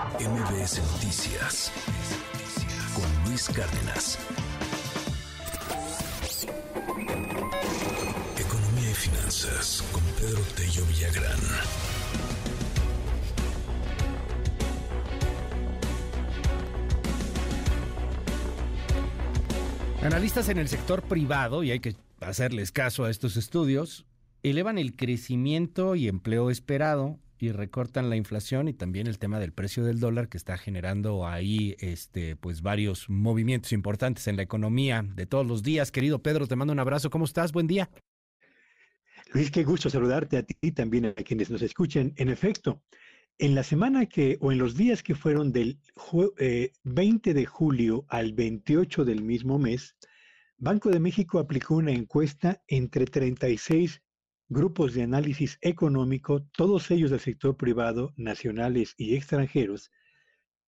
MBS Noticias con Luis Cárdenas. Economía y finanzas con Pedro Tello Villagrán. Analistas en el sector privado, y hay que hacerles caso a estos estudios, elevan el crecimiento y empleo esperado y recortan la inflación y también el tema del precio del dólar que está generando ahí este pues varios movimientos importantes en la economía de todos los días. Querido Pedro, te mando un abrazo. ¿Cómo estás? Buen día. Luis, qué gusto saludarte a ti y también a quienes nos escuchen. En efecto, en la semana que o en los días que fueron del 20 eh, de julio al 28 del mismo mes, Banco de México aplicó una encuesta entre 36 grupos de análisis económico, todos ellos del sector privado, nacionales y extranjeros,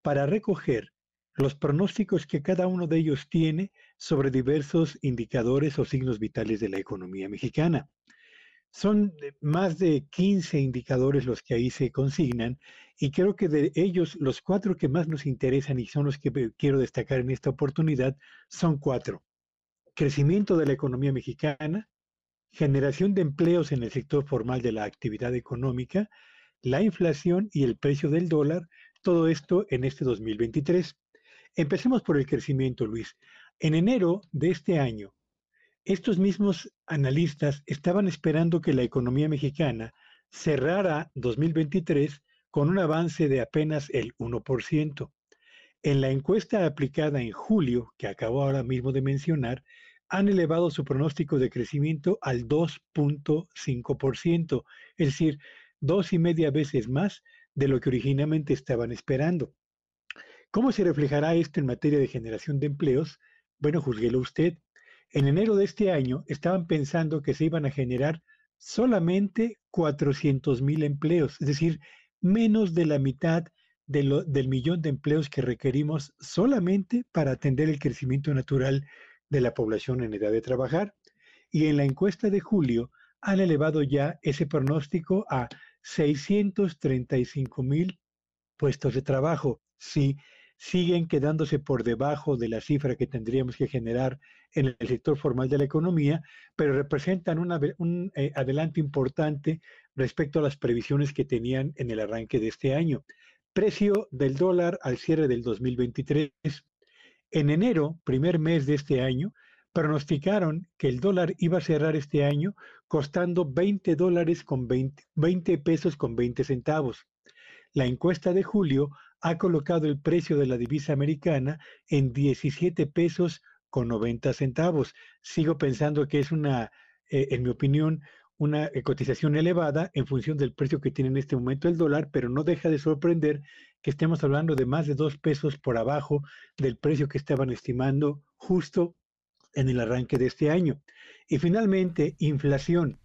para recoger los pronósticos que cada uno de ellos tiene sobre diversos indicadores o signos vitales de la economía mexicana. Son más de 15 indicadores los que ahí se consignan y creo que de ellos los cuatro que más nos interesan y son los que quiero destacar en esta oportunidad son cuatro. Crecimiento de la economía mexicana, generación de empleos en el sector formal de la actividad económica, la inflación y el precio del dólar, todo esto en este 2023. Empecemos por el crecimiento, Luis. En enero de este año, estos mismos analistas estaban esperando que la economía mexicana cerrara 2023 con un avance de apenas el 1%. En la encuesta aplicada en julio, que acabo ahora mismo de mencionar, han elevado su pronóstico de crecimiento al 2.5%, es decir, dos y media veces más de lo que originalmente estaban esperando. ¿Cómo se reflejará esto en materia de generación de empleos? Bueno, juzguelo usted. En enero de este año estaban pensando que se iban a generar solamente 400 mil empleos, es decir, menos de la mitad del millón de empleos que requerimos solamente para atender el crecimiento natural de la población en edad de trabajar y en la encuesta de julio han elevado ya ese pronóstico a 635 mil puestos de trabajo. Si siguen quedándose por debajo de la cifra que tendríamos que generar en el sector formal de la economía, pero representan un eh, adelanto importante respecto a las previsiones que tenían en el arranque de este año. Precio del dólar al cierre del 2023 en enero, primer mes de este año, pronosticaron que el dólar iba a cerrar este año costando 20 dólares con 20, pesos con 20 centavos. La encuesta de julio ha colocado el precio de la divisa americana en 17 pesos con 90 centavos. Sigo pensando que es una, eh, en mi opinión, una eh, cotización elevada en función del precio que tiene en este momento el dólar, pero no deja de sorprender que estemos hablando de más de dos pesos por abajo del precio que estaban estimando justo en el arranque de este año. Y finalmente, inflación.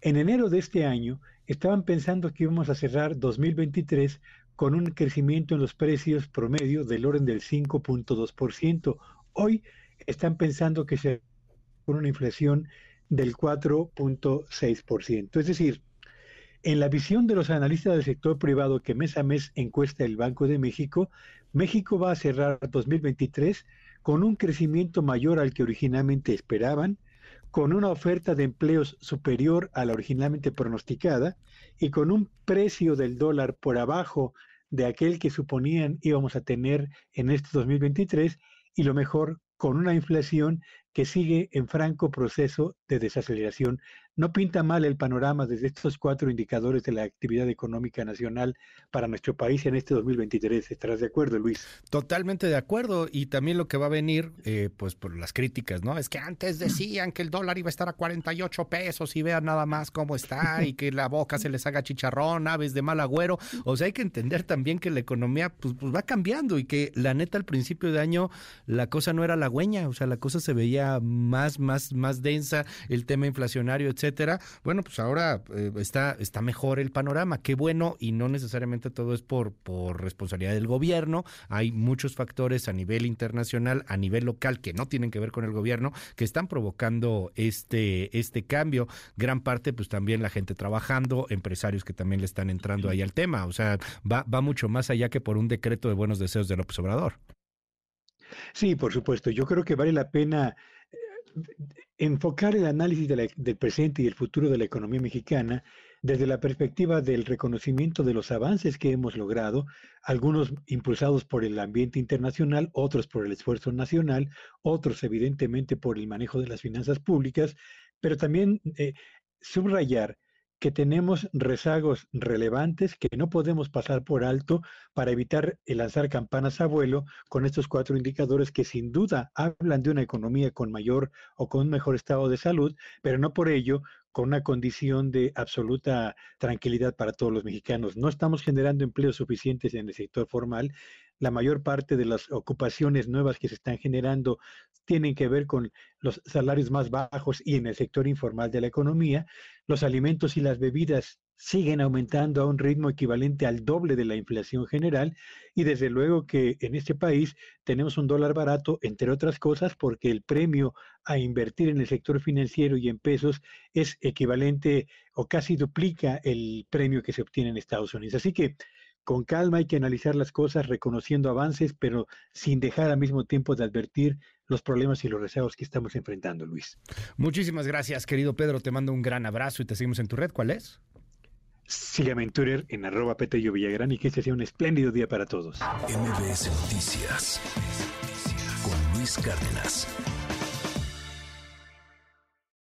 En enero de este año estaban pensando que íbamos a cerrar 2023 con un crecimiento en los precios promedio del orden del 5.2%. Hoy están pensando que se con una inflación del 4.6%. Es decir, en la visión de los analistas del sector privado que mes a mes encuesta el Banco de México, México va a cerrar 2023 con un crecimiento mayor al que originalmente esperaban, con una oferta de empleos superior a la originalmente pronosticada y con un precio del dólar por abajo de aquel que suponían íbamos a tener en este 2023 y lo mejor, con una inflación que sigue en franco proceso de desaceleración. No pinta mal el panorama desde estos cuatro indicadores de la actividad económica nacional para nuestro país en este 2023. ¿Estarás de acuerdo, Luis? Totalmente de acuerdo. Y también lo que va a venir, eh, pues por las críticas, ¿no? Es que antes decían que el dólar iba a estar a 48 pesos y vean nada más cómo está y que la boca se les haga chicharrón, aves de mal agüero. O sea, hay que entender también que la economía pues, pues va cambiando y que la neta al principio de año la cosa no era halagüeña, o sea, la cosa se veía más, más, más densa el tema inflacionario, etcétera. Bueno, pues ahora eh, está, está mejor el panorama. Qué bueno, y no necesariamente todo es por, por responsabilidad del gobierno. Hay muchos factores a nivel internacional, a nivel local, que no tienen que ver con el gobierno, que están provocando este, este cambio. Gran parte, pues también la gente trabajando, empresarios que también le están entrando ahí al tema. O sea, va, va mucho más allá que por un decreto de buenos deseos del observador. Sí, por supuesto. Yo creo que vale la pena eh, enfocar el análisis del presente y el futuro de la economía mexicana desde la perspectiva del reconocimiento de los avances que hemos logrado, algunos impulsados por el ambiente internacional, otros por el esfuerzo nacional, otros evidentemente por el manejo de las finanzas públicas, pero también eh, subrayar que tenemos rezagos relevantes que no podemos pasar por alto para evitar el lanzar campanas a vuelo con estos cuatro indicadores que sin duda hablan de una economía con mayor o con un mejor estado de salud, pero no por ello con una condición de absoluta tranquilidad para todos los mexicanos. No estamos generando empleos suficientes en el sector formal. La mayor parte de las ocupaciones nuevas que se están generando tienen que ver con los salarios más bajos y en el sector informal de la economía. Los alimentos y las bebidas siguen aumentando a un ritmo equivalente al doble de la inflación general y desde luego que en este país tenemos un dólar barato, entre otras cosas, porque el premio a invertir en el sector financiero y en pesos es equivalente o casi duplica el premio que se obtiene en Estados Unidos. Así que con calma hay que analizar las cosas reconociendo avances, pero sin dejar al mismo tiempo de advertir los problemas y los rezagos que estamos enfrentando, Luis. Muchísimas gracias, querido Pedro. Te mando un gran abrazo y te seguimos en tu red. ¿Cuál es? Sígueme en Twitter en arroba Petello Villagrán y que este sea un espléndido día para todos. MBS Noticias con Luis Cárdenas.